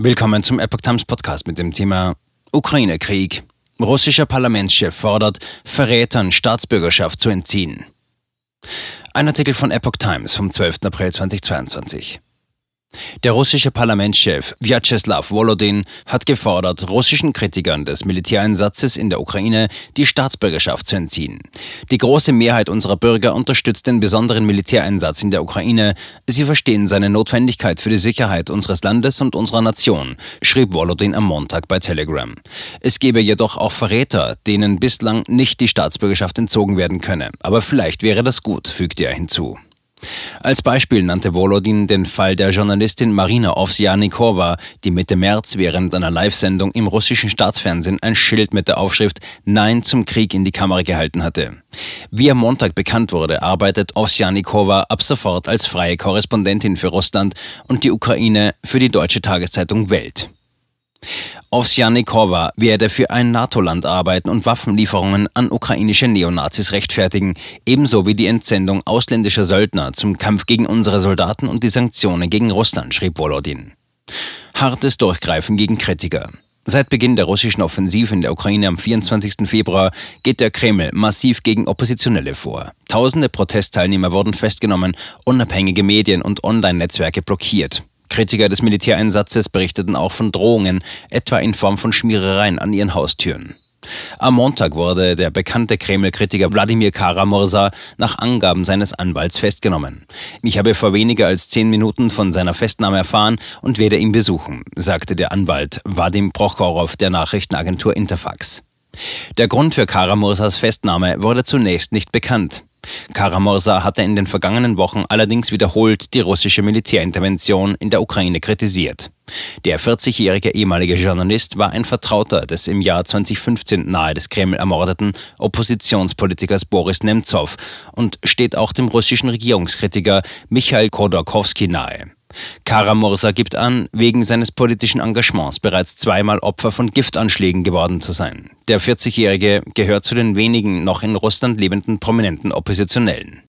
Willkommen zum Epoch Times Podcast mit dem Thema Ukraine-Krieg. Russischer Parlamentschef fordert, Verrätern Staatsbürgerschaft zu entziehen. Ein Artikel von Epoch Times vom 12. April 2022. Der russische Parlamentschef Vyacheslav Volodin hat gefordert, russischen Kritikern des Militäreinsatzes in der Ukraine die Staatsbürgerschaft zu entziehen. Die große Mehrheit unserer Bürger unterstützt den besonderen Militäreinsatz in der Ukraine. Sie verstehen seine Notwendigkeit für die Sicherheit unseres Landes und unserer Nation, schrieb Volodin am Montag bei Telegram. Es gebe jedoch auch Verräter, denen bislang nicht die Staatsbürgerschaft entzogen werden könne. Aber vielleicht wäre das gut, fügte er hinzu. Als Beispiel nannte Volodin den Fall der Journalistin Marina Ovsjanikova, die Mitte März während einer Live-Sendung im russischen Staatsfernsehen ein Schild mit der Aufschrift Nein zum Krieg in die Kamera gehalten hatte. Wie am Montag bekannt wurde, arbeitet Ovsjanikova ab sofort als freie Korrespondentin für Russland und die Ukraine für die deutsche Tageszeitung Welt. Ovsjanikova werde für ein NATO-Land arbeiten und Waffenlieferungen an ukrainische Neonazis rechtfertigen, ebenso wie die Entsendung ausländischer Söldner zum Kampf gegen unsere Soldaten und die Sanktionen gegen Russland, schrieb Volodin. Hartes Durchgreifen gegen Kritiker. Seit Beginn der russischen Offensive in der Ukraine am 24. Februar geht der Kreml massiv gegen Oppositionelle vor. Tausende Protestteilnehmer wurden festgenommen, unabhängige Medien und Online-Netzwerke blockiert. Kritiker des Militäreinsatzes berichteten auch von Drohungen, etwa in Form von Schmierereien an ihren Haustüren. Am Montag wurde der bekannte Kreml-Kritiker Wladimir Karamursa nach Angaben seines Anwalts festgenommen. Ich habe vor weniger als zehn Minuten von seiner Festnahme erfahren und werde ihn besuchen, sagte der Anwalt Vadim Prochorow der Nachrichtenagentur Interfax. Der Grund für Karamursas Festnahme wurde zunächst nicht bekannt. Karamorsa hatte in den vergangenen Wochen allerdings wiederholt die russische Militärintervention in der Ukraine kritisiert. Der 40-jährige ehemalige Journalist war ein Vertrauter des im Jahr 2015 nahe des Kreml ermordeten Oppositionspolitikers Boris Nemtsov und steht auch dem russischen Regierungskritiker Michail Khodorkovsky nahe. Karamursa gibt an, wegen seines politischen Engagements bereits zweimal Opfer von Giftanschlägen geworden zu sein. Der 40-Jährige gehört zu den wenigen noch in Russland lebenden prominenten Oppositionellen.